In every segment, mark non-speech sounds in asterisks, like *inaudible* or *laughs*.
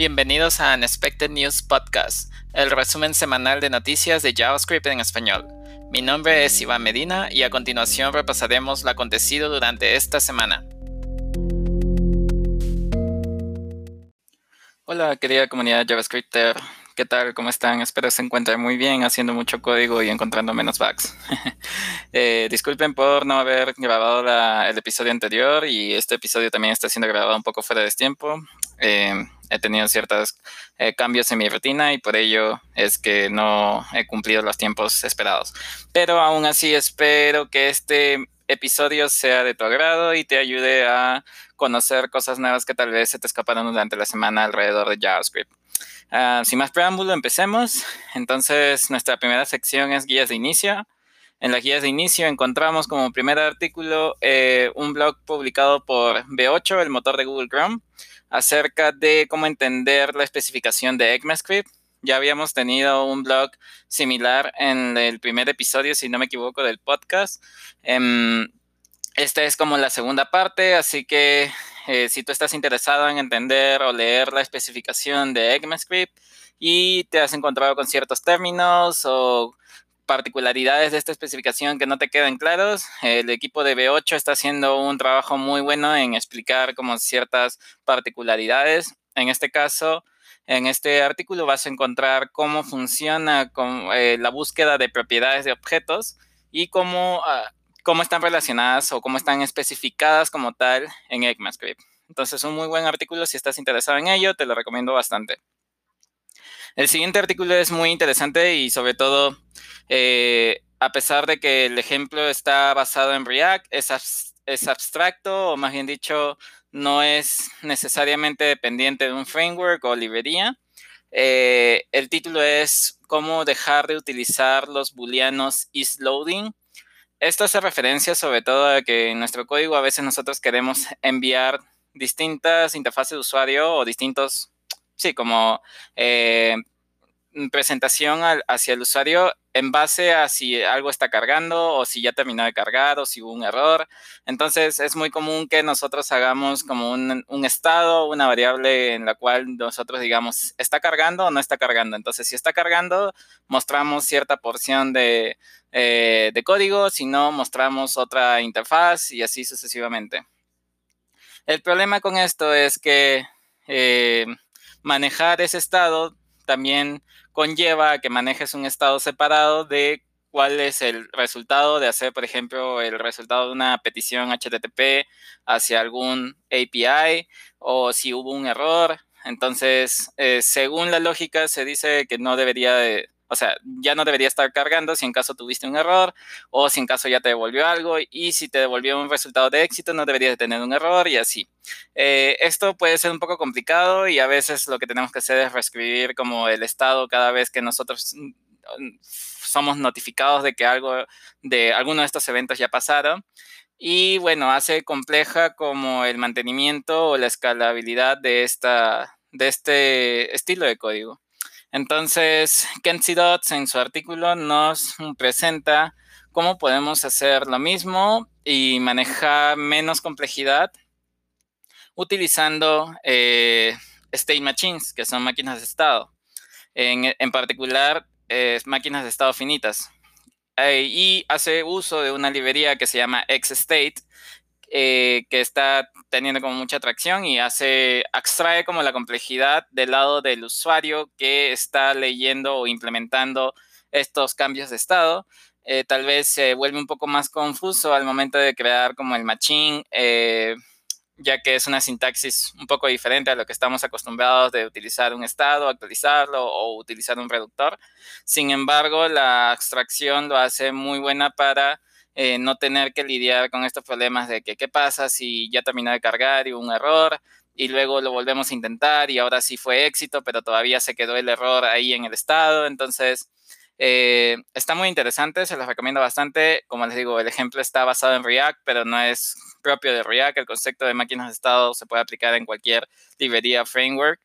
Bienvenidos a Unexpected News Podcast, el resumen semanal de noticias de JavaScript en español. Mi nombre es Iván Medina y a continuación repasaremos lo acontecido durante esta semana. Hola querida comunidad JavaScripter, ¿qué tal? ¿Cómo están? Espero se encuentren muy bien haciendo mucho código y encontrando menos bugs. *laughs* Eh, disculpen por no haber grabado el episodio anterior y este episodio también está siendo grabado un poco fuera de tiempo. Eh, he tenido ciertos eh, cambios en mi rutina y por ello es que no he cumplido los tiempos esperados. Pero aún así espero que este episodio sea de tu agrado y te ayude a conocer cosas nuevas que tal vez se te escaparon durante la semana alrededor de JavaScript. Ah, sin más preámbulo, empecemos. Entonces, nuestra primera sección es guías de inicio. En las guías de inicio encontramos como primer artículo eh, un blog publicado por B8, el motor de Google Chrome, acerca de cómo entender la especificación de ECMAScript. Ya habíamos tenido un blog similar en el primer episodio, si no me equivoco, del podcast. Em, esta es como la segunda parte, así que eh, si tú estás interesado en entender o leer la especificación de ECMAScript y te has encontrado con ciertos términos o particularidades de esta especificación que no te quedan claros, el equipo de B8 está haciendo un trabajo muy bueno en explicar como ciertas particularidades. En este caso, en este artículo vas a encontrar cómo funciona con, eh, la búsqueda de propiedades de objetos y cómo, ah, cómo están relacionadas o cómo están especificadas como tal en ECMAScript. Entonces, un muy buen artículo. Si estás interesado en ello, te lo recomiendo bastante. El siguiente artículo es muy interesante y sobre todo, eh, a pesar de que el ejemplo está basado en React, es, abstracto o más bien dicho, no es necesariamente dependiente de un framework o librería. Eh, el título es Cómo dejar de utilizar los booleanos isLoading. Esto hace referencia sobre todo a que en nuestro código a veces nosotros queremos enviar distintas interfaces de usuario o distintos sí, como eh, presentación hacia el usuario en base a si algo está cargando o si ya terminó de cargar o si hubo un error. Entonces es muy común que nosotros hagamos como un, estado, una variable en la cual nosotros digamos, ¿está cargando o no está cargando? Entonces si está cargando, mostramos cierta porción de, eh, código, si no, mostramos otra interfaz y así sucesivamente. El problema con esto es que eh, manejar ese estado también conlleva que manejes un estado separado de cuál es el resultado de hacer, por ejemplo, el resultado de una petición HTTP hacia algún API o si hubo un error. Entonces, eh, según la lógica, se dice que no debería de, o sea, ya no debería estar cargando si en caso tuviste un error o si en caso ya te devolvió algo y si te devolvió un resultado de éxito no deberías de tener un error y así. Eh, esto puede ser un poco complicado y a veces lo que tenemos que hacer es reescribir como el estado cada vez que nosotros mm, somos notificados de que algo de alguno de estos eventos ya pasaron. Y bueno, hace compleja como el mantenimiento o la escalabilidad de, esta, de este estilo de código. Entonces, Kenzie Dots en su artículo nos presenta cómo podemos hacer lo mismo y manejar menos complejidad utilizando eh, state machines, que son máquinas de estado. En, particular, máquinas de estado finitas. Eh, y hace uso de una librería que se llama XState, eh, que está teniendo como mucha atracción y hace, extrae como la complejidad del lado del usuario que está leyendo o implementando estos cambios de estado. Eh, tal vez se vuelve un poco más confuso al momento de crear como el machine, eh, ya que es una sintaxis un poco diferente a lo que estamos acostumbrados de utilizar un estado, actualizarlo o utilizar un reductor. Sin embargo, la abstracción lo hace muy buena para eh, no tener que lidiar con estos problemas de que qué pasa si ya terminó de cargar y hubo un error y luego lo volvemos a intentar y ahora sí fue éxito, pero todavía se quedó el error ahí en el estado. Entonces, eh, está muy interesante, se los recomiendo bastante. Como les digo, el ejemplo está basado en React, pero no es propio de React. El concepto de máquinas de estado se puede aplicar en cualquier librería framework.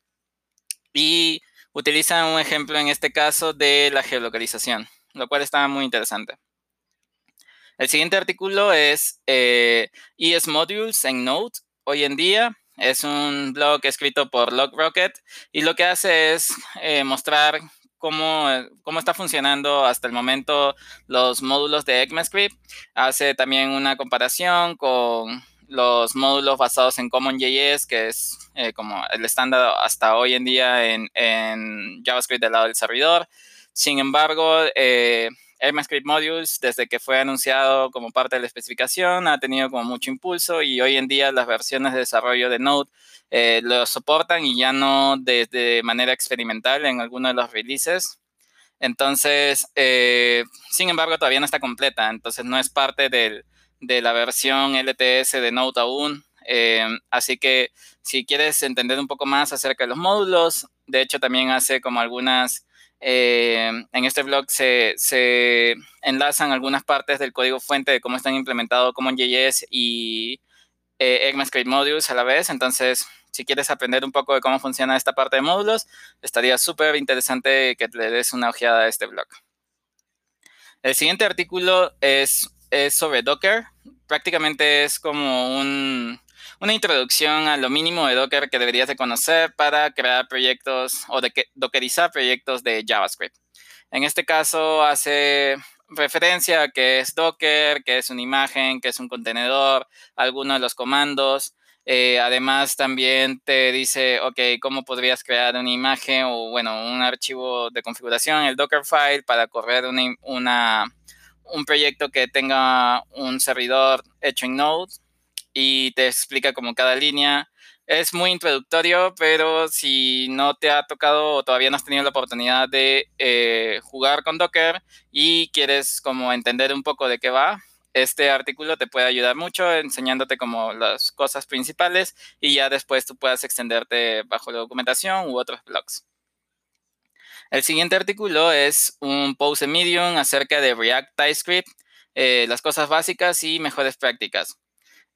Y utilizan un ejemplo en este caso de la geolocalización, lo cual está muy interesante. El siguiente artículo es eh, ES Modules en Node. Hoy en día Es un blog escrito por LogRocket y lo que hace es eh, mostrar cómo, cómo, está funcionando hasta el momento los módulos de ECMAScript. Hace también una comparación con los módulos basados en CommonJS, que es eh, como el estándar hasta hoy en día en, en, JavaScript del lado del servidor. Sin embargo, eh, ECMAScript Modules, desde que fue anunciado como parte de la especificación, ha tenido como mucho impulso y hoy en día las versiones de desarrollo de Node eh, lo soportan y ya no de, manera experimental en algunos de los releases. Entonces, eh, sin embargo, todavía no está completa, entonces no es parte del, de la versión LTS de Node aún. Eh, así que si quieres entender un poco más acerca de los módulos, de hecho también hace como algunas eh, en este blog se, se, enlazan algunas partes del código fuente de cómo están implementados CommonJS y eh, ECMAScript Modules a la vez. Entonces, si quieres aprender un poco de cómo funciona esta parte de módulos, estaría súper interesante que le des una ojeada a este blog. El siguiente artículo es, es sobre Docker. Prácticamente es como un, una introducción a lo mínimo de Docker que deberías de conocer para crear proyectos o de dockerizar proyectos de JavaScript. En este caso hace referencia a qué es Docker, qué es una imagen, qué es un contenedor, algunos de los comandos. Eh, además, también te dice, ok, cómo podrías crear una imagen o, bueno, un archivo de configuración, el Dockerfile, para correr una, un proyecto que tenga un servidor hecho en Node y te explica como cada línea. Es muy introductorio, pero si no te ha tocado o todavía no has tenido la oportunidad de eh, jugar con Docker y quieres como entender un poco de qué va, este artículo te puede ayudar mucho enseñándote como las cosas principales y ya después tú puedas extenderte bajo la documentación u otros blogs. El siguiente artículo es un post de Medium acerca de React TypeScript, eh, las cosas básicas y mejores prácticas.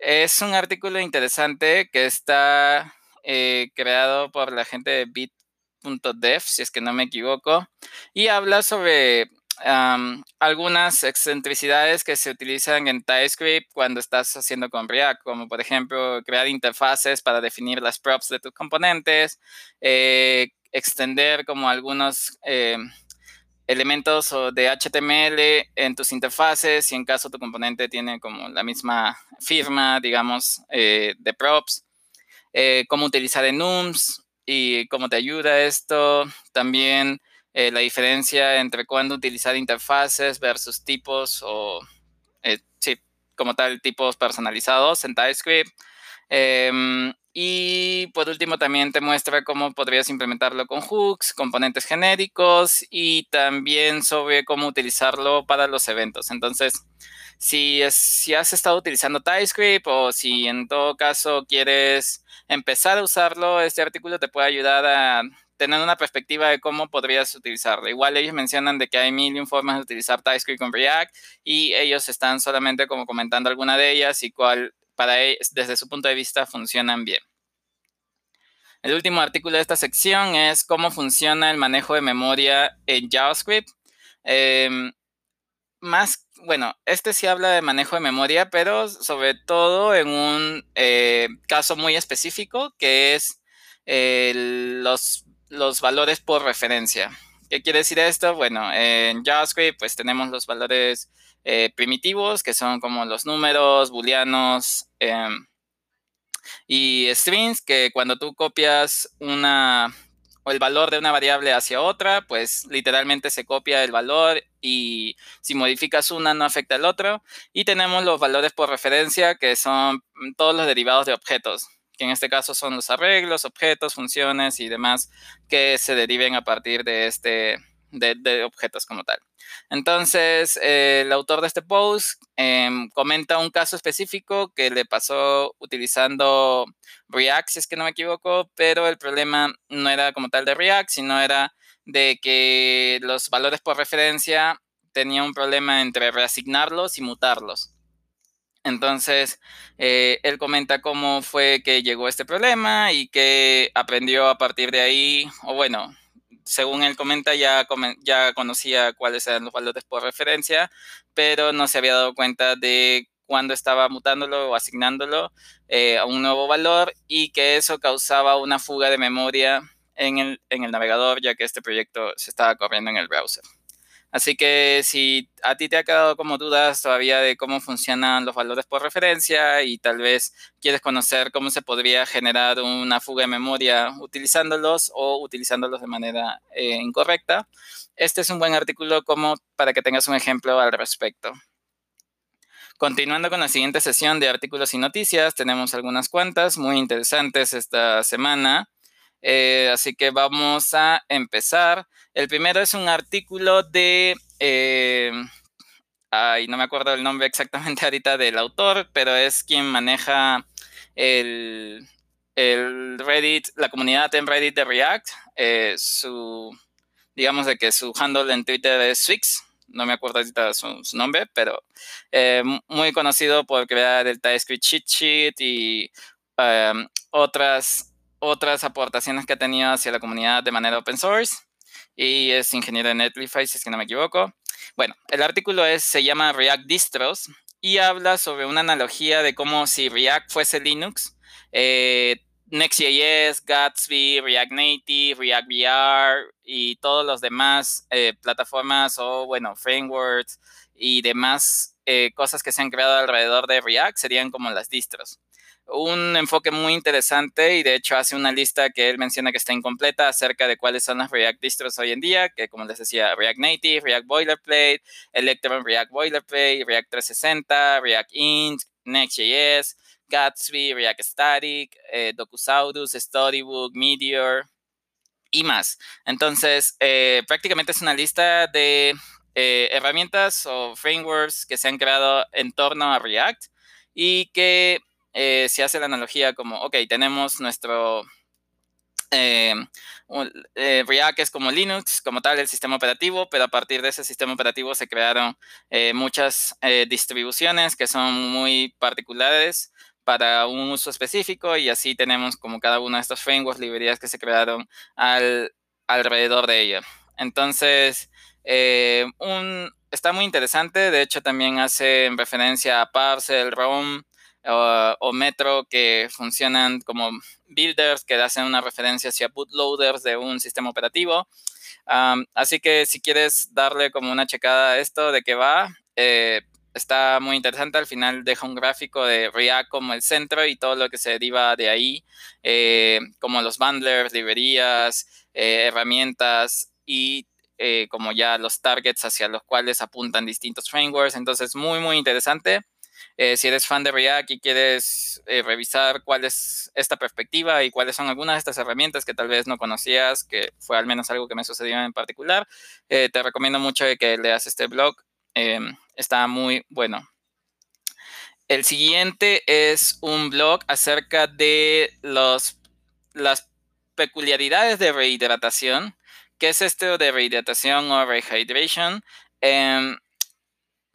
Es un artículo interesante que está eh, creado por la gente de bit.dev, si es que no me equivoco, y habla sobre algunas excentricidades que se utilizan en TypeScript cuando estás haciendo con React, como por ejemplo crear interfaces para definir las props de tus componentes, eh, extender como algunos eh, elementos de HTML en tus interfaces y en caso tu componente tiene como la misma firma, digamos, eh, de props, eh, cómo utilizar enums y cómo te ayuda esto, también eh, la diferencia entre cuándo utilizar interfaces versus tipos o, sí, como tal, tipos personalizados en TypeScript. Y por último también te muestra cómo podrías implementarlo con hooks, componentes genéricos y también sobre cómo utilizarlo para los eventos. Entonces, si, si has estado utilizando TypeScript o si en todo caso quieres empezar a usarlo, este artículo te puede ayudar a tener una perspectiva de cómo podrías utilizarlo. Igual ellos mencionan de que hay mil formas de utilizar TypeScript con React y ellos están solamente como comentando alguna de ellas y cuál para desde su punto de vista funcionan bien. El último artículo de esta sección es cómo funciona el manejo de memoria en JavaScript. Em, más, bueno, este sí habla de manejo de memoria, pero sobre todo en un eh, caso muy específico que es los, los valores por referencia. ¿Qué quiere decir esto? Bueno, en JavaScript pues tenemos los valores eh, primitivos, que son como los números, booleanos em, y strings, que cuando tú copias una o el valor de una variable hacia otra, pues literalmente se copia el valor y si modificas una no afecta al otro. Y tenemos los valores por referencia, que son todos los derivados de objetos, que en este caso son los arreglos, objetos, funciones y demás que se deriven a partir de este, de, objetos como tal. Entonces, el autor de este post em, comenta un caso específico que le pasó utilizando React, si es que no me equivoco, pero el problema no era como tal de React, sino era de que los valores por referencia tenían un problema entre reasignarlos y mutarlos. Entonces, eh, él comenta cómo fue que llegó este problema y que aprendió a partir de ahí, o bueno, según él comenta, ya, ya conocía cuáles eran los valores por referencia, pero no se había dado cuenta de cuando estaba mutándolo o asignándolo eh, a un nuevo valor y que eso causaba una fuga de memoria en el, en el navegador, ya que este proyecto se estaba corriendo en el browser. Así que si a ti te ha quedado como dudas todavía de cómo funcionan los valores por referencia y tal vez quieres conocer cómo se podría generar una fuga de memoria utilizándolos o utilizándolos de manera eh, incorrecta, este es un buen artículo como para que tengas un ejemplo al respecto. Continuando con la siguiente sesión de artículos y noticias, tenemos algunas cuantas muy interesantes esta semana. Eh, así que vamos a empezar. El primero es un artículo de... Eh, ay, no me acuerdo el nombre exactamente *laughs* ahorita del autor, pero es quien maneja el, el Reddit, la comunidad en Reddit de React. Eh, su, digamos de que su handle en Twitter es Swix. No me acuerdo ahorita su, su nombre, pero muy conocido por crear el TypeScript cheat sheet y otras otras aportaciones que ha tenido hacia la comunidad de manera open source y es ingeniero de Netlify, si es que no me equivoco. Bueno, el artículo es, se llama React Distros y habla sobre una analogía de cómo si React fuese Linux, eh, Next.js, Gatsby, React Native, React VR y todos los demás eh, plataformas o, bueno, frameworks y demás eh, cosas que se han creado alrededor de React serían como las distros un enfoque muy interesante y de hecho hace una lista que él menciona que está incompleta acerca de cuáles son las React distros hoy en día, que como les decía, React Native, React Boilerplate, Electron React Boilerplate, React 360, React Int, Next.js, Gatsby, React Static, eh, Docusaurus, Storybook, Meteor y más. Entonces, eh, prácticamente es una lista de eh, herramientas o frameworks que se han creado en torno a React y que eh, se hace la analogía como, ok, tenemos nuestro eh, eh, React es como Linux, como tal, el sistema operativo, pero a partir de ese sistema operativo se crearon muchas distribuciones que son muy particulares para un uso específico y así tenemos como cada uno de estos frameworks, librerías que se crearon al, alrededor de ella. Entonces, un, está muy interesante, de hecho también hace referencia a Parcel, ROM, o, Metro que funcionan como builders que hacen una referencia hacia bootloaders de un sistema operativo. así que si quieres darle como una checada a esto de qué va, eh, está muy interesante. Al final deja un gráfico de React como el centro y todo lo que se deriva de ahí, eh, como los bundlers, librerías, eh, herramientas y como ya los targets hacia los cuales apuntan distintos frameworks. Entonces, muy, muy interesante. Eh, si eres fan de React y quieres eh, revisar cuál es esta perspectiva y cuáles son algunas de estas herramientas que tal vez no conocías, que fue al menos algo que me sucedió en particular, eh, te recomiendo mucho que leas este blog. Em, está muy bueno. El siguiente es un blog acerca de los, las peculiaridades de rehidratación. ¿Qué es esto de rehidratación o rehydration? Em,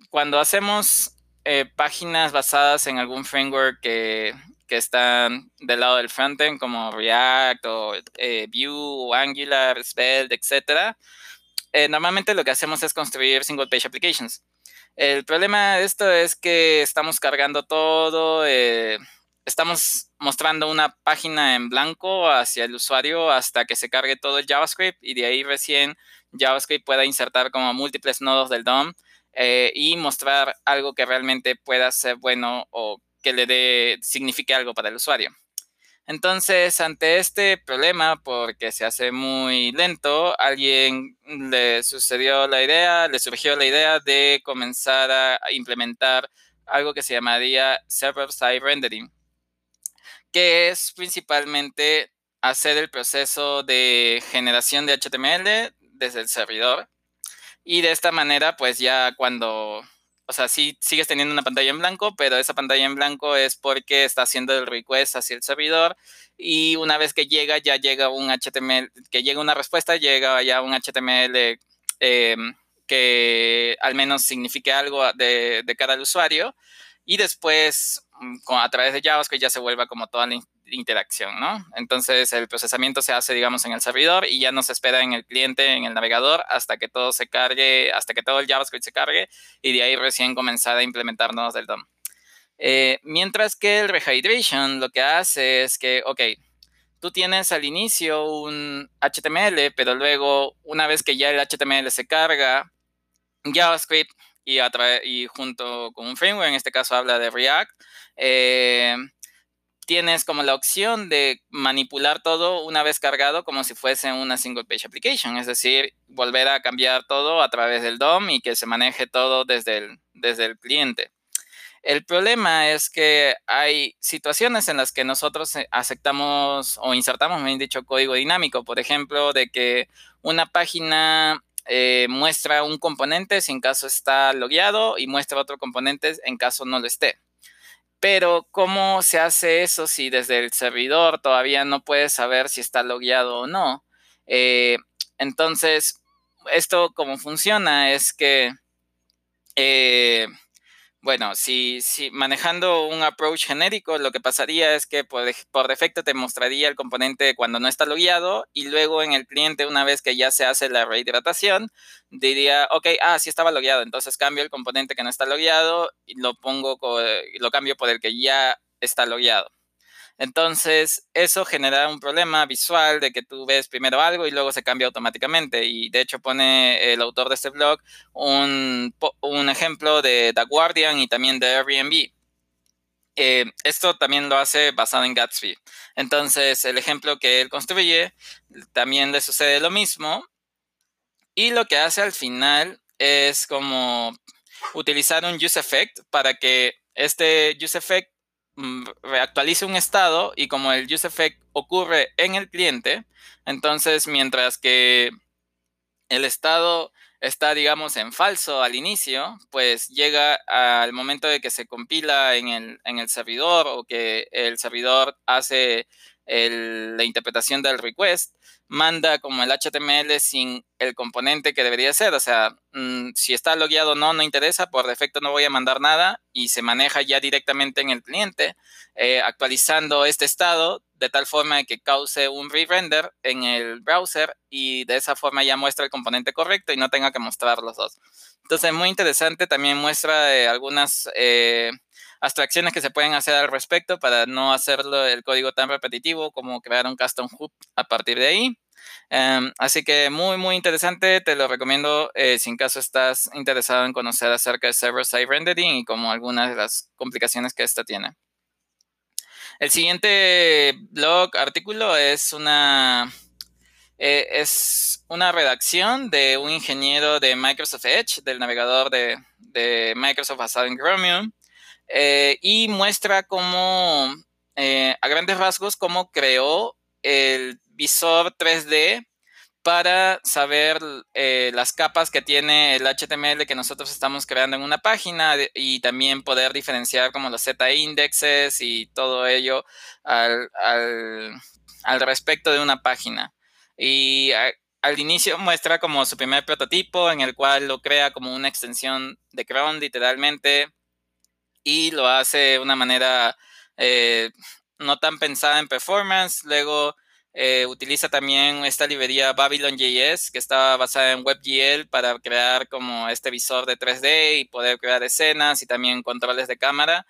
cuando hacemos eh, páginas basadas en algún framework que, que están del lado del frontend, como React o eh, Vue o Angular, Svelte, etc. Eh, normalmente lo que hacemos es construir single page applications. El problema de esto es que estamos cargando todo, estamos mostrando una página en blanco hacia el usuario hasta que se cargue todo el JavaScript y de ahí recién JavaScript pueda insertar como múltiples nodos del DOM eh, y mostrar algo que realmente pueda ser bueno o que le dé, signifique algo para el usuario. Entonces, ante este problema, porque se hace muy lento, alguien le sucedió la idea, le surgió la idea de comenzar a implementar algo que se llamaría server-side rendering, que es principalmente hacer el proceso de generación de HTML desde el servidor y de esta manera, pues ya cuando, o sea, sí sigues teniendo una pantalla en blanco, pero esa pantalla en blanco es porque está haciendo el request hacia el servidor y una vez que llega, ya llega un HTML, que llega una respuesta, llega ya un HTML em, que al menos signifique algo de, de cara al usuario y después a través de JavaScript ya se vuelva como toda la interacción, ¿no? Entonces el procesamiento se hace, digamos, en el servidor y ya no se espera en el cliente, en el navegador, hasta que todo se cargue, hasta que todo el JavaScript se cargue y de ahí recién comenzar a implementar nodos del DOM. Eh, mientras que el rehydration lo que hace es que, ok, tú tienes al inicio un HTML, pero luego una vez que ya el HTML se carga, JavaScript y, junto con un framework, en este caso habla de React, eh, tienes como la opción de manipular todo una vez cargado como si fuese una single page application, es decir, volver a cambiar todo a través del DOM y que se maneje todo desde el, desde el cliente. El problema es que hay situaciones en las que nosotros aceptamos o insertamos, me han dicho, código dinámico. Por ejemplo, de que una página eh, muestra un componente si en caso está logueado y muestra otro componente en caso no lo esté. Pero, ¿cómo se hace eso si desde el servidor todavía no puedes saber si está logueado o no? Eh, entonces, esto como funciona es que bueno, si, si, manejando un approach genérico, lo que pasaría es que por, defecto te mostraría el componente cuando no está logueado y luego en el cliente, una vez que ya se hace la rehidratación, diría, ok, ah, sí estaba logueado, entonces cambio el componente que no está logueado y lo pongo, lo cambio por el que ya está logueado. Entonces, eso genera un problema visual de que tú ves primero algo y luego se cambia automáticamente. Y de hecho pone el autor de este blog un, ejemplo de The Guardian y también de Airbnb. Eh, esto también lo hace basado en Gatsby. Entonces, el ejemplo que él construye también le sucede lo mismo. Y lo que hace al final es como utilizar un use effect para que este use effect reactualice un estado y como el use effect ocurre en el cliente, entonces mientras que el estado está, digamos, en falso al inicio, pues llega al momento de que se compila en el, en el servidor o que el servidor hace la interpretación del request, manda como el HTML sin el componente que debería ser. O sea, mm, si está logueado o no, no interesa, por defecto no voy a mandar nada y se maneja ya directamente en el cliente, eh, actualizando este estado de tal forma que cause un re-render en el browser y de esa forma ya muestra el componente correcto y no tenga que mostrar los dos. Entonces, muy interesante, también muestra eh, algunas... Eh, abstracciones que se pueden hacer al respecto para no hacerlo el código tan repetitivo como crear un custom hook a partir de ahí. Em, así que muy, muy interesante. Te lo recomiendo eh, si en caso estás interesado en conocer acerca de server-side rendering y como algunas de las complicaciones que esta tiene. El siguiente blog artículo es una, eh, es una redacción de un ingeniero de Microsoft Edge, del navegador de, de Microsoft basado en Chromium, eh, y muestra cómo, eh, a grandes rasgos, cómo creó el visor 3D para saber eh, las capas que tiene el HTML que nosotros estamos creando en una página y también poder diferenciar como los z-indexes y todo ello al, respecto de una página. Y al inicio muestra como su primer prototipo en el cual lo crea como una extensión de Chrome literalmente y lo hace de una manera eh, no tan pensada en performance. Luego eh, utiliza también esta librería Babylon.js que está basada en WebGL para crear como este visor de 3D y poder crear escenas y también controles de cámara.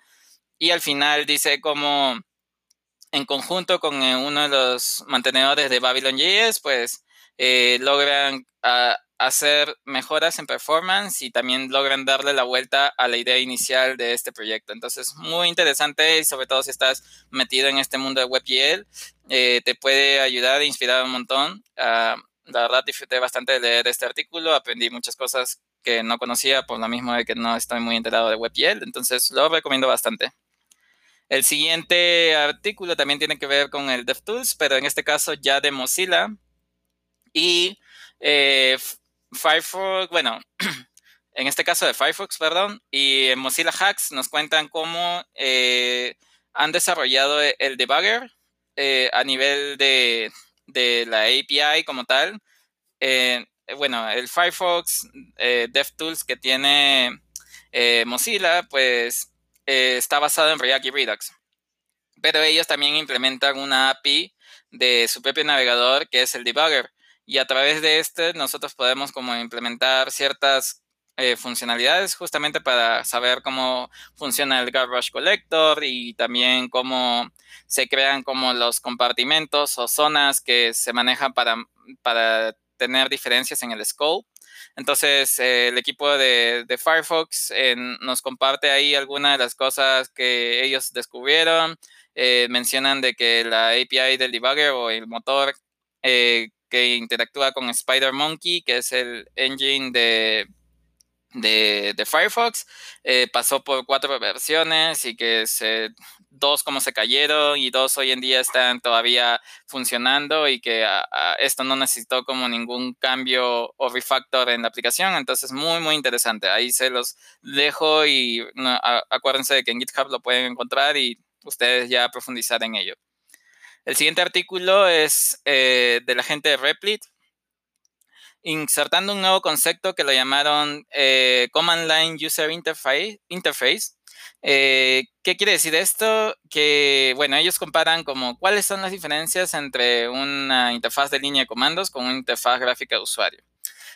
Y al final dice como en conjunto con eh, uno de los mantenedores de Babylon.js, pues logran ah, hacer mejoras en performance y también logran darle la vuelta a la idea inicial de este proyecto. Entonces, muy interesante y sobre todo si estás metido en este mundo de WebGL, eh, te puede ayudar e inspirar un montón. Ah, la verdad, disfruté bastante de leer este artículo, aprendí muchas cosas que no conocía por lo mismo de que no estoy muy enterado de WebGL, entonces lo recomiendo bastante. El siguiente artículo también tiene que ver con el DevTools, pero en este caso ya de Mozilla. Y eh, Firefox, bueno, *clears throat* en este caso de Firefox, perdón, y en Mozilla Hacks nos cuentan cómo eh, han desarrollado el debugger eh, a nivel de, la API como tal. Eh, bueno, el Firefox DevTools que tiene Mozilla, pues está basado en React y Redux. Pero ellos también implementan una API de su propio navegador que es el debugger y a través de este nosotros podemos como implementar ciertas eh, funcionalidades justamente para saber cómo funciona el garbage collector y también cómo se crean como los compartimentos o zonas que se manejan para, para tener diferencias en el scope. Entonces, eh, el equipo de, Firefox nos comparte ahí algunas de las cosas que ellos descubrieron. Eh, mencionan de que la API del debugger o el motor que interactúa con SpiderMonkey, que es el engine de, de, Firefox. Eh, pasó por cuatro versiones y que se, dos como se cayeron y dos hoy en día están todavía funcionando y que esto no necesitó como ningún cambio o refactor en la aplicación. Entonces, muy, muy interesante. Ahí se los dejo y acuérdense de que en GitHub lo pueden encontrar y ustedes ya profundizar en ello. El siguiente artículo es eh, de la gente de Replit, insertando un nuevo concepto que lo llamaron eh, Command Line User Interface. Eh, ¿Qué quiere decir esto? Que, bueno, ellos comparan como cuáles son las diferencias entre una interfaz de línea de comandos con una interfaz gráfica de usuario.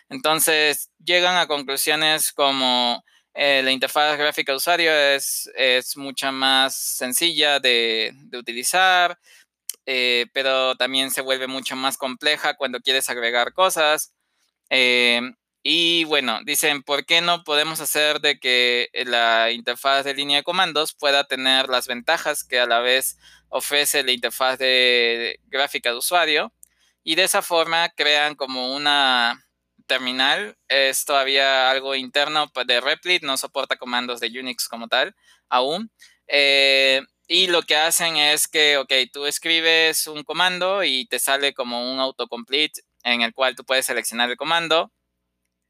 Entonces, llegan a conclusiones como la interfaz gráfica de usuario es, es mucha más sencilla de, de utilizar, eh, pero también se vuelve mucho más compleja cuando quieres agregar cosas. Eh, y bueno, dicen, ¿por qué no podemos hacer de que la interfaz de línea de comandos pueda tener las ventajas que a la vez ofrece la interfaz de gráfica de usuario? Y de esa forma crean como una terminal. Es todavía algo interno de Replit, no soporta comandos de Unix como tal aún. Eh, y lo que hacen es que, ok, tú escribes un comando y te sale como un autocomplete en el cual tú puedes seleccionar el comando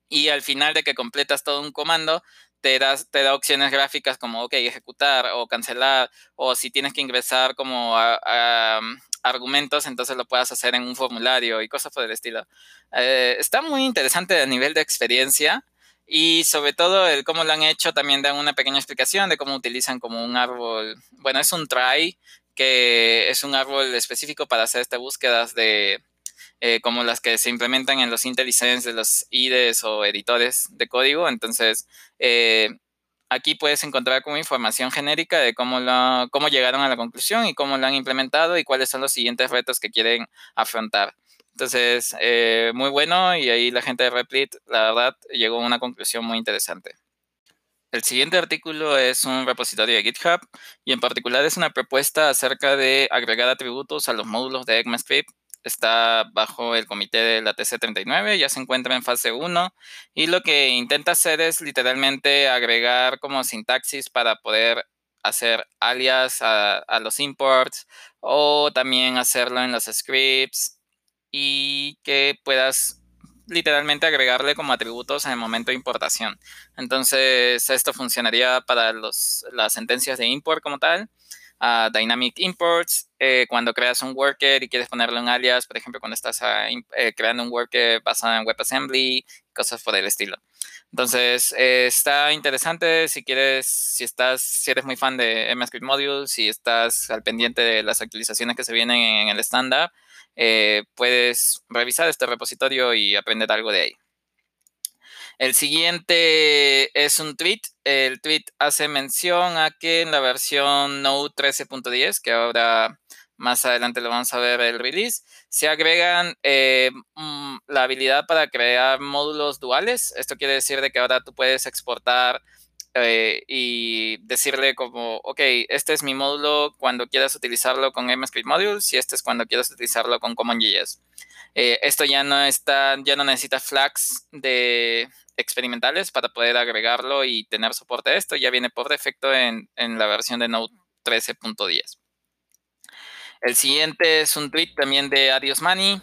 y al final de que completas todo un comando, te, das, te da opciones gráficas como, ok, ejecutar o cancelar, o si tienes que ingresar como a, mm, argumentos, entonces lo puedas hacer en un formulario y cosas por el estilo. Eh, está muy interesante a nivel de experiencia. Y sobre todo el cómo lo han hecho también dan una pequeña explicación de cómo utilizan como un árbol, bueno, es un try, que es un árbol específico para hacer estas búsquedas de eh, como las que se implementan en los IntelliSense de los IDEs o editores de código. Entonces, eh, aquí puedes encontrar como información genérica de cómo, lo, cómo llegaron a la conclusión y cómo lo han implementado y cuáles son los siguientes retos que quieren afrontar. Entonces, eh, muy bueno y ahí la gente de Replit, la verdad, llegó a una conclusión muy interesante. El siguiente artículo es un repositorio de GitHub y en particular es una propuesta acerca de agregar atributos a los módulos de ECMAScript. Está bajo el comité de la TC39, ya se encuentra en fase 1 y lo que intenta hacer es literalmente agregar como sintaxis para poder hacer alias a, a los imports o también hacerlo en los scripts y que puedas literalmente agregarle como atributos en el momento de importación. Entonces, esto funcionaría para los, las sentencias de import como tal. dynamic imports, eh, cuando creas un worker y quieres ponerle un alias, por ejemplo, cuando estás eh, creando un worker basado en WebAssembly, cosas por el estilo. Entonces, eh, está interesante si quieres, si estás, si eres muy fan de MScript Modules, si estás al pendiente de las actualizaciones que se vienen en el estándar, eh, puedes revisar este repositorio y aprender algo de ahí. El siguiente es un tweet. El tweet hace mención a que en la versión Node 13.10, que ahora más adelante lo vamos a ver el release, se agregan eh, mm, la habilidad para crear módulos duales. Esto quiere decir de que ahora tú puedes exportar eh, y decirle como, ok, este es mi módulo cuando quieras utilizarlo con MScript Modules y este es cuando quieras utilizarlo con CommonJS. Eh, esto ya no está, ya no necesita flags de experimentales para poder agregarlo y tener soporte a esto. Ya viene por defecto en, la versión de Node 13.10. El siguiente es un tweet también de Adios Money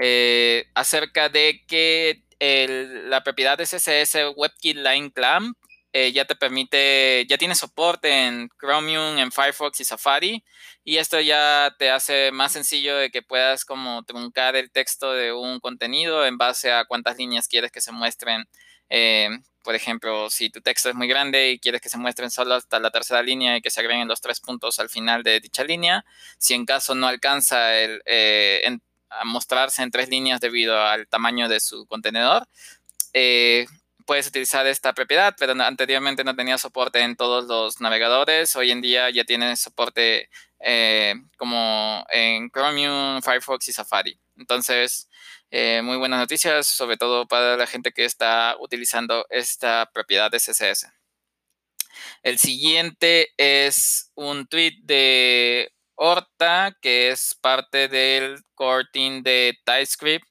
eh, acerca de que la propiedad de CSS WebKit Line Clamp eh, ya te permite, ya tiene soporte en Chromium, en Firefox y Safari. Y esto ya te hace más sencillo de que puedas como truncar el texto de un contenido en base a cuántas líneas quieres que se muestren. Eh, por ejemplo, si tu texto es muy grande y quieres que se muestren solo hasta la tercera línea y que se agreguen los tres puntos al final de dicha línea, si en caso no alcanza el, eh, a mostrarse en tres líneas debido al tamaño de su contenedor, puedes utilizar esta propiedad, pero anteriormente no tenía soporte en todos los navegadores. Hoy en día ya tiene soporte eh, como en Chromium, Firefox y Safari. Entonces, eh, muy buenas noticias, sobre todo para la gente que está utilizando esta propiedad de CSS. El siguiente es un tweet de Horta, que es parte del core team de TypeScript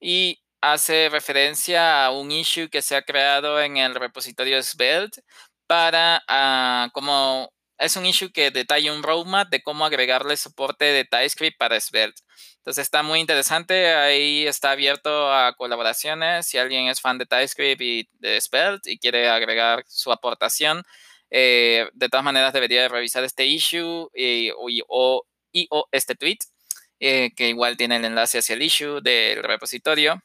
y hace referencia a un issue que se ha creado en el repositorio Svelte para uh, como es un issue que detalla un roadmap de cómo agregarle soporte de TypeScript para Svelte. Entonces está muy interesante, ahí está abierto a colaboraciones. Si alguien es fan de TypeScript y de Svelte y quiere agregar su aportación, eh, de todas maneras debería revisar este issue y, o, este tweet, eh, que igual tiene el enlace hacia el issue del repositorio.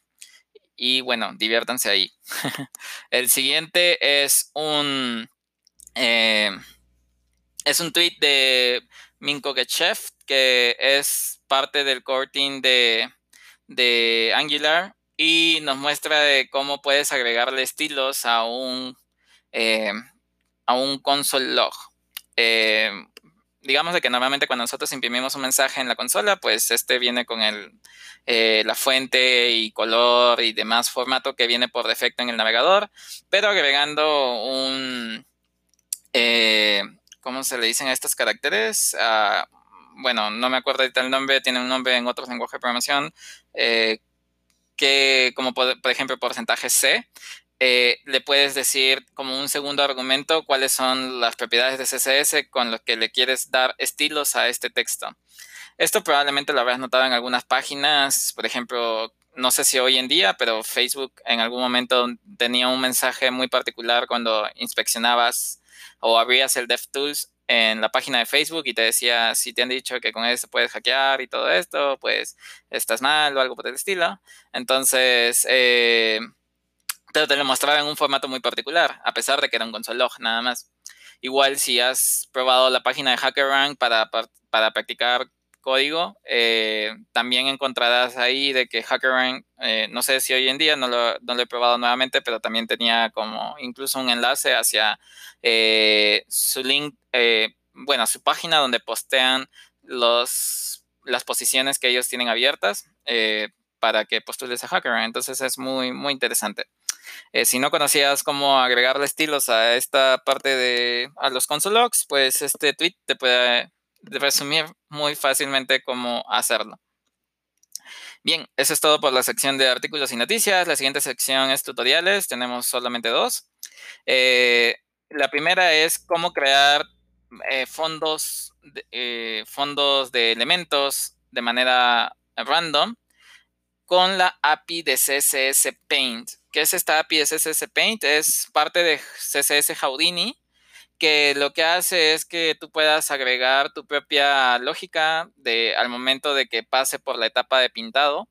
Y bueno, diviértanse ahí. *laughs* el siguiente es un... Eh, es un tweet de Minko Getchef, que es parte del core team de, Angular y nos muestra cómo puedes agregarle estilos a un, eh, a un console log. Eh, digamos de que normalmente cuando nosotros imprimimos un mensaje en la consola, pues este viene con el, eh, la fuente y color y demás formato que viene por defecto en el navegador, pero agregando un, ¿cómo se le dicen a estos caracteres? Ah, bueno, no me acuerdo ahorita el nombre, tiene un nombre en otros lenguajes de programación, eh, que como por, ejemplo porcentaje C, eh, le puedes decir como un segundo argumento cuáles son las propiedades de CSS con los que le quieres dar estilos a este texto. Esto probablemente lo habrás notado en algunas páginas, por ejemplo, no sé si hoy en día, pero Facebook en algún momento tenía un mensaje muy particular cuando inspeccionabas o abrías el DevTools en la página de Facebook y te decía, si te han dicho que con eso puedes hackear y todo esto, pues estás mal o algo por el estilo. Entonces, eh, te, te lo mostraba en un formato muy particular, a pesar de que era un console log nada más. Igual si has probado la página de HackerRank para, para practicar código, eh, también encontrarás ahí de que HackerRank, eh, no sé si hoy en día, no lo, no lo, he probado nuevamente, pero también tenía como incluso un enlace hacia eh, su link, bueno, su página donde postean los, las posiciones que ellos tienen abiertas para que postules a HackerRank. Entonces es muy, muy interesante. si no conocías cómo agregarle estilos a esta parte de a los console logs, pues este tweet te puede resumir muy fácilmente cómo hacerlo. Bien, eso es todo por la sección de artículos y noticias. La siguiente sección es tutoriales. Tenemos solamente dos. Eh, la primera es cómo crear eh, fondos, eh, fondos de elementos de manera random con la API de CSS Paint. ¿Qué es esta API de CSS Paint? Es parte de CSS Houdini que lo que hace es que tú puedas agregar tu propia lógica de, al momento de que pase por la etapa de pintado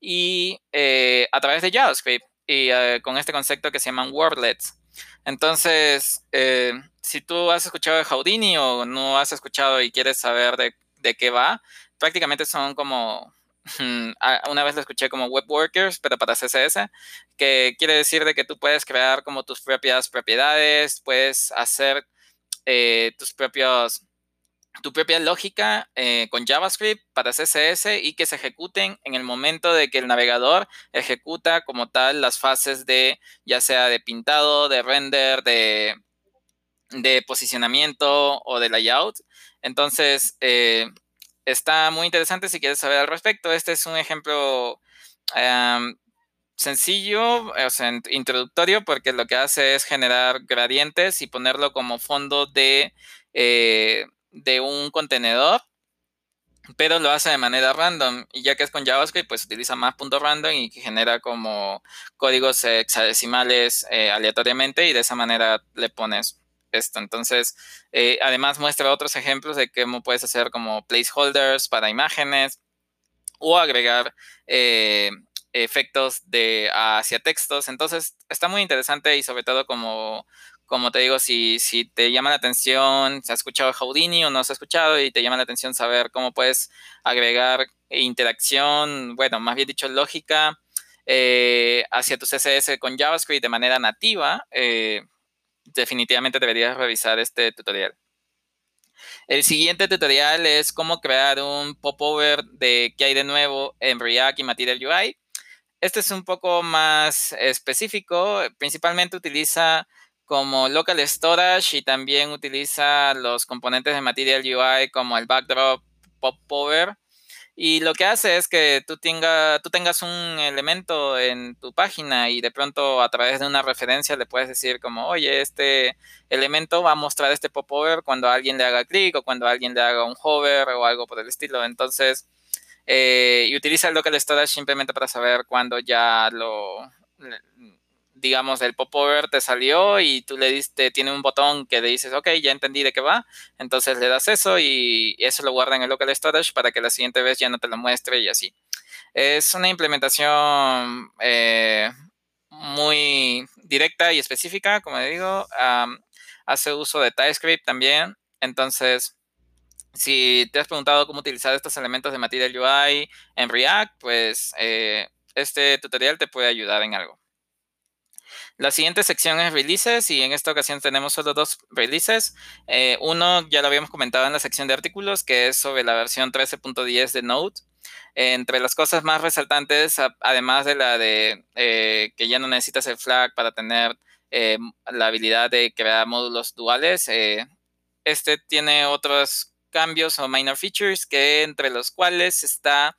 y eh, a través de JavaScript y eh, con este concepto que se llaman wordlets. Entonces, eh, si tú has escuchado de Houdini o no has escuchado y quieres saber de, de qué va, prácticamente son como una vez lo escuché como web workers, pero para CSS, que quiere decir de que tú puedes crear como tus propias propiedades, puedes hacer eh, tus propios tu propia lógica eh, con JavaScript para CSS y que se ejecuten en el momento de que el navegador ejecuta como tal las fases de ya sea de pintado, de render, de, de posicionamiento o de layout. Entonces, eh, está muy interesante si quieres saber al respecto. Este es un ejemplo sencillo, o sea, introductorio, porque lo que hace es generar gradientes y ponerlo como fondo de, eh, de un contenedor, pero lo hace de manera random. Y ya que es con JavaScript, pues utiliza más punto random y genera como códigos hexadecimales eh, aleatoriamente y de esa manera le pones esto. Entonces, eh, además muestra otros ejemplos de cómo puedes hacer como placeholders para imágenes o agregar eh, efectos hacia textos. Entonces, está muy interesante y sobre todo como, te digo, si, te llama la atención, si has escuchado Houdini o no has escuchado y te llama la atención saber cómo puedes agregar interacción, bueno, más bien dicho, lógica eh, hacia tu CSS con JavaScript de manera nativa, definitivamente deberías revisar este tutorial. El siguiente tutorial es cómo crear un popover de qué hay de nuevo en React y Material UI. Este es un poco más específico, principalmente utiliza como local storage y también utiliza los componentes de Material UI como el backdrop popover. Y lo que hace es que tú, tenga, tú tengas un elemento en tu página y de pronto a través de una referencia le puedes decir como, oye, este elemento va a mostrar este popover cuando alguien le haga clic o cuando alguien le haga un hover o algo por el estilo. Entonces, eh, y utiliza el local storage simplemente para saber cuándo ya lo, digamos, el popover te salió y tú le diste, tiene un botón que le dices, ok, ya entendí de qué va, entonces le das eso y eso lo guarda en el local storage para que la siguiente vez ya no te lo muestre y así. Es una implementación eh, muy directa y específica, como digo, hace uso de TypeScript también, entonces... Si te has preguntado cómo utilizar estos elementos de Material UI en React, pues eh, este tutorial te puede ayudar en algo. La siguiente sección es releases y en esta ocasión tenemos solo dos releases. Eh, uno ya lo habíamos comentado en la sección de artículos que es sobre la versión 13.10 de Node. entre las cosas más resaltantes, además de la de eh, que ya no necesitas el flag para tener eh, la habilidad de crear módulos duales, este tiene otros cambios o minor features que entre los cuales está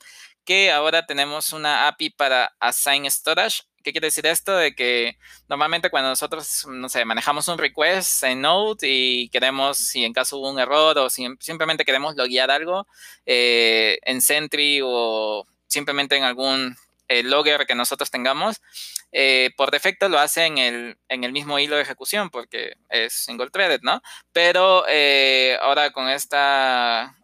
que ahora tenemos una API para Assign Storage ¿Qué quiere decir esto? De que normalmente cuando nosotros, no sé, manejamos un request en Node y queremos, si en caso hubo un error o si simplemente queremos loguear algo eh, en Sentry o simplemente en algún eh, logger que nosotros tengamos, eh, por defecto lo hace en el, en el mismo hilo de ejecución porque es single threaded, ¿no? Pero ahora con esta,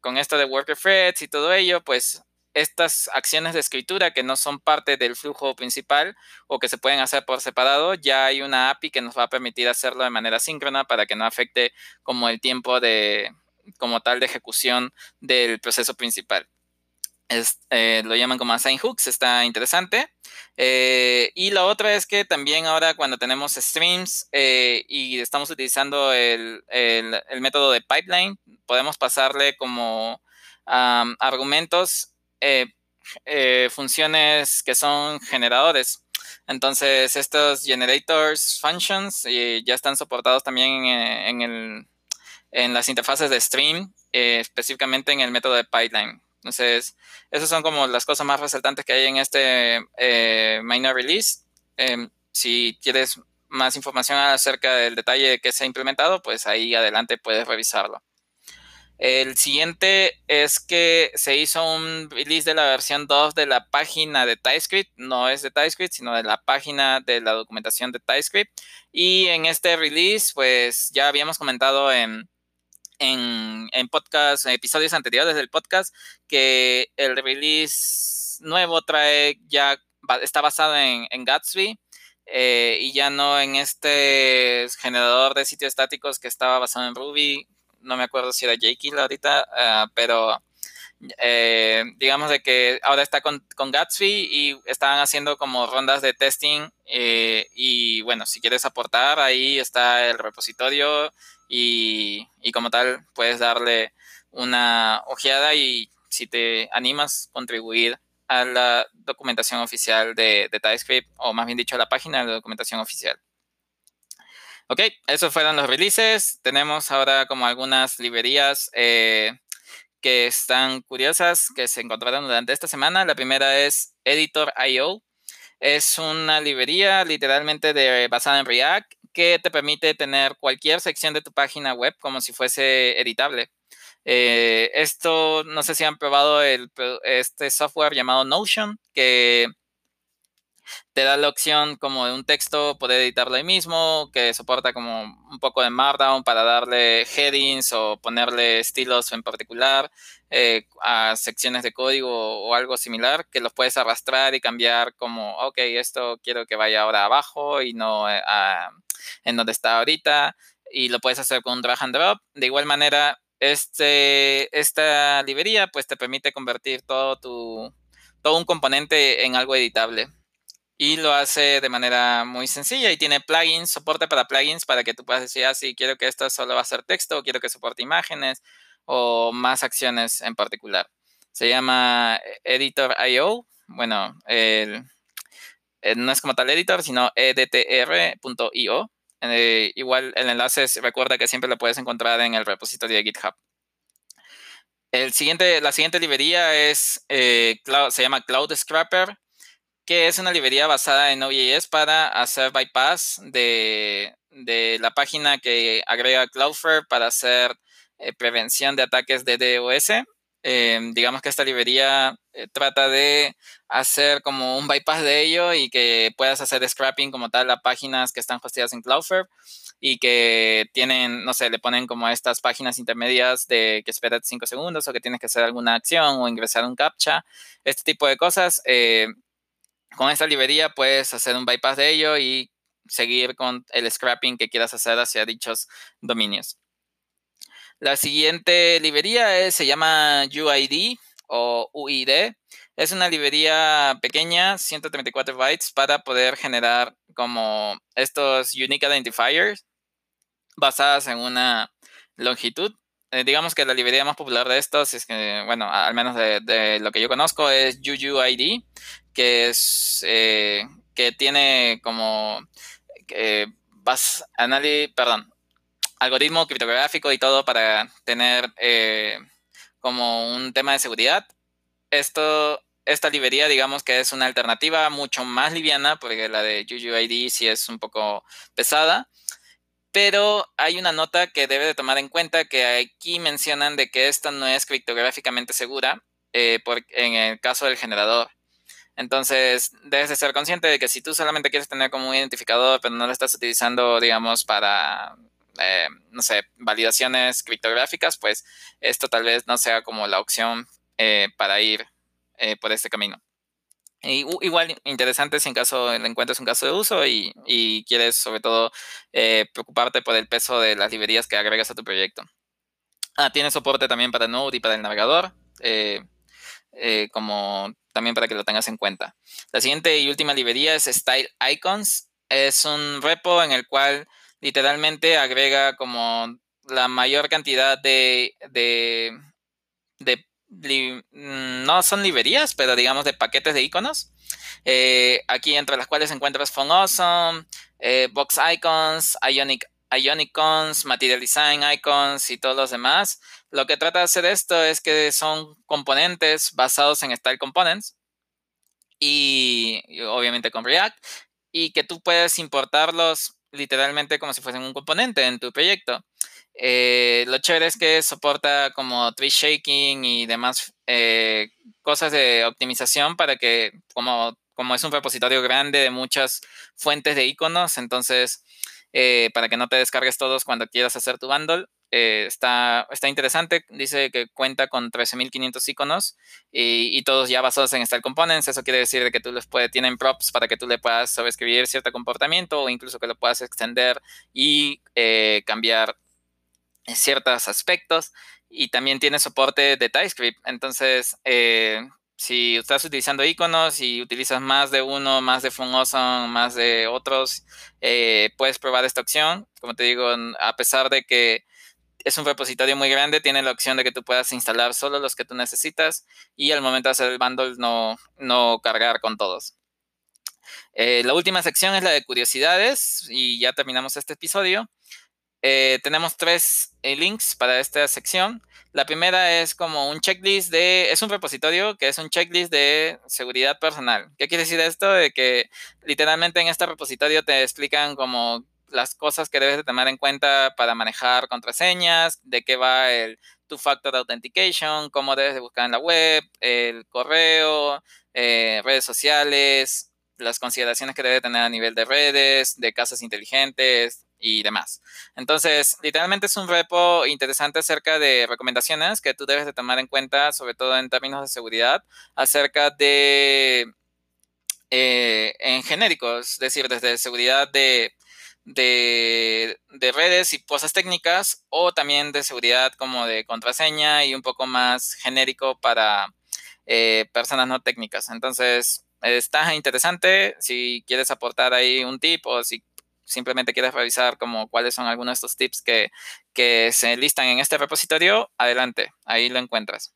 con esto de worker threads y todo ello, pues estas acciones de escritura que no son parte del flujo principal o que se pueden hacer por separado, ya hay una API que nos va a permitir hacerlo de manera síncrona para que no afecte como el tiempo de, como tal, de ejecución del proceso principal. Eh, lo llaman como assign hooks, está interesante. Eh, y lo otro es que también ahora cuando tenemos streams eh, y estamos utilizando el, método de pipeline, podemos pasarle como argumentos eh, eh, funciones que son generadores. Entonces, estos generators functions eh, ya están soportados también en, las interfaces de stream, específicamente en el método de pipeline. Entonces, esas son como las cosas más resaltantes que hay en este minor release. Em, si quieres más información acerca del detalle de que se ha implementado, pues ahí adelante puedes revisarlo. El siguiente es que se hizo un release de la versión 2 de la página de TypeScript. No es de TypeScript, sino de la página de la documentación de TypeScript. Y en este release, pues ya habíamos comentado en, en, en podcast, episodios anteriores del podcast, que el release nuevo trae ya, está basado en, en Gatsby. Eh, y ya no en este generador de sitios estáticos que estaba basado en Ruby, no me acuerdo si era Jekyll ahorita, ah, pero eh, digamos de que ahora está con, Gatsby y estaban haciendo como rondas de testing eh, y bueno, si quieres aportar, ahí está el repositorio y, como tal puedes darle una ojeada y si te animas, contribuir a la documentación oficial de, de TypeScript o más bien dicho a la página de documentación oficial. Ok, esos fueron los releases. Tenemos ahora como algunas librerías eh, que están curiosas que se encontraron durante esta semana. La primera es Editor.io. Es una librería literalmente de, basada en React que te permite tener cualquier sección de tu página web como si fuese editable. Eh, esto, no sé si han probado el, este software llamado Notion, que te da la opción como de un texto poder editarlo ahí mismo, que soporta como un poco de Markdown para darle headings o ponerle estilos en particular eh, a secciones de código o algo similar, que los puedes arrastrar y cambiar como, ok, esto quiero que vaya ahora abajo y no eh, en donde está ahorita, y lo puedes hacer con un drag and drop. De igual manera, este, esta librería pues te permite convertir todo tu todo un componente en algo editable. Y lo hace de manera muy sencilla y tiene plugins, soporte para plugins para que tú puedas decir, ah, sí, quiero que esto solo va a ser texto, quiero que soporte imágenes o más acciones en particular. Se llama Editor.io. Bueno, el, eh, no es como tal editor, sino edtr.io. Eh, igual el enlace, recuerda que siempre lo puedes encontrar en el repositorio de GitHub. El siguiente, la siguiente librería es, eh, se llama Cloud Scrapper, que es una librería basada en Node.js para hacer bypass de, la página que agrega Cloudflare para hacer prevención de ataques de DOS. Em, digamos que esta librería eh, trata de hacer como un bypass de ello y que puedas hacer scrapping como tal a páginas que están hosteadas en Cloudflare y que tienen, no sé, le ponen como estas páginas intermedias de que esperas 5 segundos o que tienes que hacer alguna acción o ingresar un captcha, este tipo de cosas. Con esta librería puedes hacer un bypass de ello y seguir con el scrapping que quieras hacer hacia dichos dominios. La siguiente librería se llama UID o UID. Es una librería pequeña, 134 bytes, para poder generar como estos unique identifiers basadas en una longitud. Eh, digamos que la librería más popular de estos es que, bueno, al menos de, lo que yo conozco, es UUID, que es eh, que tiene como eh, perdón, algoritmo criptográfico y todo para tener eh, como un tema de seguridad. Esto, esta librería, digamos que es una alternativa mucho más liviana, porque la de UUID sí es un poco pesada. Pero hay una nota que debe de tomar en cuenta que aquí mencionan de que esta no es criptográficamente segura eh, en el caso del generador. Entonces, debes de ser consciente de que si tú solamente quieres tener como un identificador, pero no lo estás utilizando, digamos, para eh, no sé, validaciones criptográficas, pues esto tal vez no sea como la opción eh, para ir eh, por este camino. igual interesante si en caso encuentras un caso de uso y, y quieres sobre todo preocuparte por el peso de las librerías que agregas a tu proyecto. Ah, tiene soporte también para Node y para el navegador, como también para que lo tengas en cuenta. La siguiente y última librería es Style Icons. Es un repo en el cual literalmente agrega como la mayor cantidad de, de, mm, no son librerías, pero digamos de paquetes de iconos. Eh, aquí entre las cuales encuentras Phone Awesome, eh, Box Icons, Ionic, Icons, Material Design Icons y todos los demás. Lo que trata de hacer esto es que son componentes basados en Style Components y obviamente con React y que tú puedes importarlos literalmente como si fuesen un componente en tu proyecto. Eh, lo chévere es que soporta como tree shaking y demás eh, cosas de optimización para que, como, como es un repositorio grande de muchas fuentes de iconos, entonces eh, para que no te descargues todos cuando quieras hacer tu bundle, eh, está, está interesante. Dice que cuenta con 13.500 iconos y, todos ya basados en Style Components. Eso quiere decir que tú les puedes, tienen props para que tú le puedas sobreescribir cierto comportamiento o incluso que lo puedas extender y eh, cambiar ciertos aspectos. Y también tiene soporte de TypeScript. Entonces, si estás utilizando iconos y utilizas más de uno, más de Awesome, más de otros, puedes probar esta opción. Como te digo, a pesar de que es un repositorio muy grande, tiene la opción de que tú puedas instalar solo los que tú necesitas y al momento de hacer el bundle no, no cargar con todos. Eh, la última sección es la de curiosidades y ya terminamos este episodio. Eh, tenemos tres eh, links para esta sección. La primera es como un checklist de, es un repositorio que es un checklist de seguridad personal. ¿Qué quiere decir esto? De que literalmente en este repositorio te explican como las cosas que debes de tomar en cuenta para manejar contraseñas, de qué va el two-factor authentication, cómo debes de buscar en la web, el correo, eh, redes sociales, las consideraciones que debes tener a nivel de redes, de casas inteligentes y demás. Entonces, literalmente es un repo interesante acerca de recomendaciones que tú debes de tomar en cuenta, sobre todo en términos de seguridad, acerca de, eh, en genéricos, es decir, desde seguridad de de, redes y cosas técnicas o también de seguridad como de contraseña y un poco más genérico para eh, personas no técnicas. Entonces, está interesante si quieres aportar ahí un tip o si simplemente quieres revisar como cuáles son algunos de estos tips que, que se listan en este repositorio, adelante, ahí lo encuentras.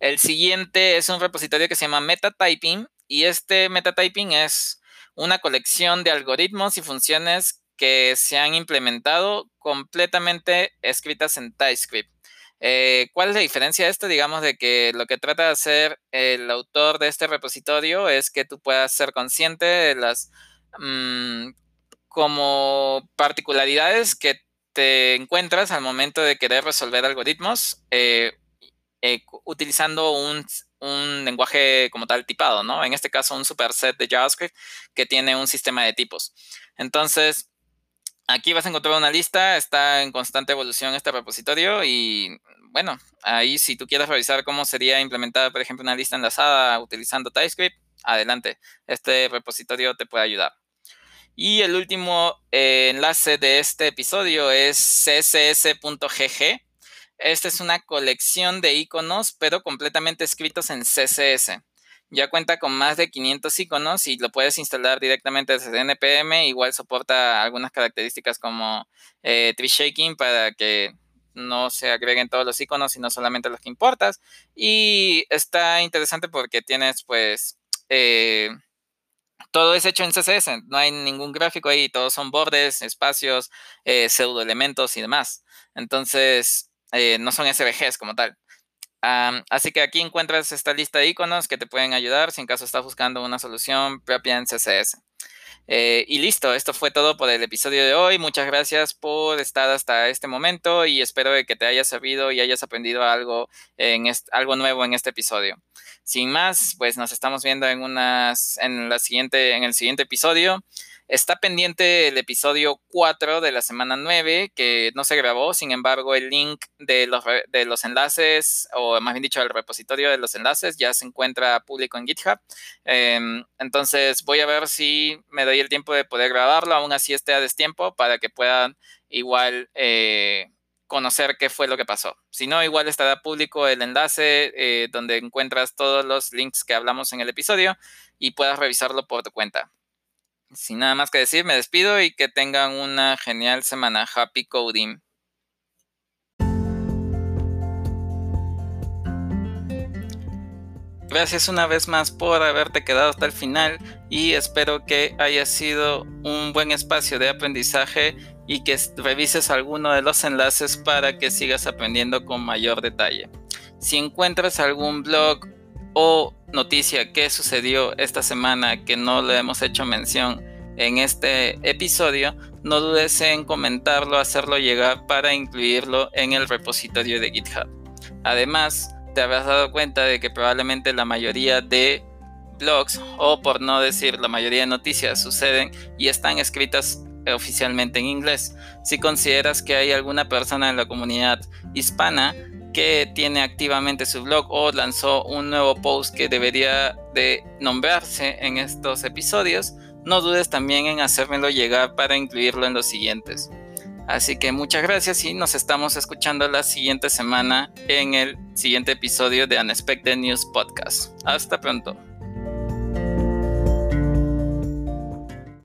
El siguiente es un repositorio que se llama MetaTyping y este MetaTyping es una colección de algoritmos y funciones que se han implementado completamente escritas en TypeScript. Eh, ¿Cuál es la diferencia de esto? Digamos de que lo que trata de hacer el autor de este repositorio es que tú puedas ser consciente de las mm, como particularidades que te encuentras al momento de querer resolver algoritmos eh, eh, utilizando un, un, lenguaje como tal tipado, ¿no? En este caso, un superset de JavaScript que tiene un sistema de tipos. Entonces, aquí vas a encontrar una lista, está en constante evolución este repositorio y bueno, ahí si tú quieres revisar cómo sería implementada, por ejemplo, una lista enlazada utilizando TypeScript, adelante, este repositorio te puede ayudar. Y el último eh, enlace de este episodio es css.gg. Esta es una colección de iconos, pero completamente escritos en CSS. Ya cuenta con más de 500 iconos y lo puedes instalar directamente desde NPM. Igual soporta algunas características como eh, tree shaking para que no se agreguen todos los iconos, sino solamente los que importas. Y está interesante porque tienes pues... Eh, todo es hecho en CSS, no hay ningún gráfico ahí, todos son bordes, espacios, eh, pseudoelementos y demás. Entonces, eh, no son SVGs como tal. así que aquí encuentras esta lista de iconos que te pueden ayudar si en caso estás buscando una solución propia en CSS. Eh, y listo, esto fue todo por el episodio de hoy. Muchas gracias por estar hasta este momento y espero que te haya servido y hayas aprendido algo, en algo nuevo en este episodio. Sin más, pues nos estamos viendo en, unas, en, la siguiente, en el siguiente episodio. Está pendiente el episodio 4 de la semana 9, que no se grabó, sin embargo, el link de los, de los enlaces, o más bien dicho, el repositorio de los enlaces, ya se encuentra público en GitHub. Em, entonces, voy a ver si me doy el tiempo de poder grabarlo, aún así esté a destiempo, para que puedan igual eh, conocer qué fue lo que pasó. Si no, igual estará público el enlace eh, donde encuentras todos los links que hablamos en el episodio y puedas revisarlo por tu cuenta. Sin nada más que decir, me despido y que tengan una genial semana. Happy coding. Gracias una vez más por haberte quedado hasta el final y espero que haya sido un buen espacio de aprendizaje y que revises alguno de los enlaces para que sigas aprendiendo con mayor detalle. Si encuentras algún blog o noticia que sucedió esta semana que no le hemos hecho mención en este episodio, no dudes en comentarlo, hacerlo llegar para incluirlo en el repositorio de GitHub. Además, te habrás dado cuenta de que probablemente la mayoría de blogs, o por no decir la mayoría de noticias, suceden y están escritas oficialmente en inglés. Si consideras que hay alguna persona en la comunidad hispana que tiene activamente su blog o lanzó un nuevo post que debería de nombrarse en estos episodios, no dudes también en hacérmelo llegar para incluirlo en los siguientes. Así que muchas gracias y nos estamos escuchando la siguiente semana en el siguiente episodio de Unexpected News Podcast. Hasta pronto.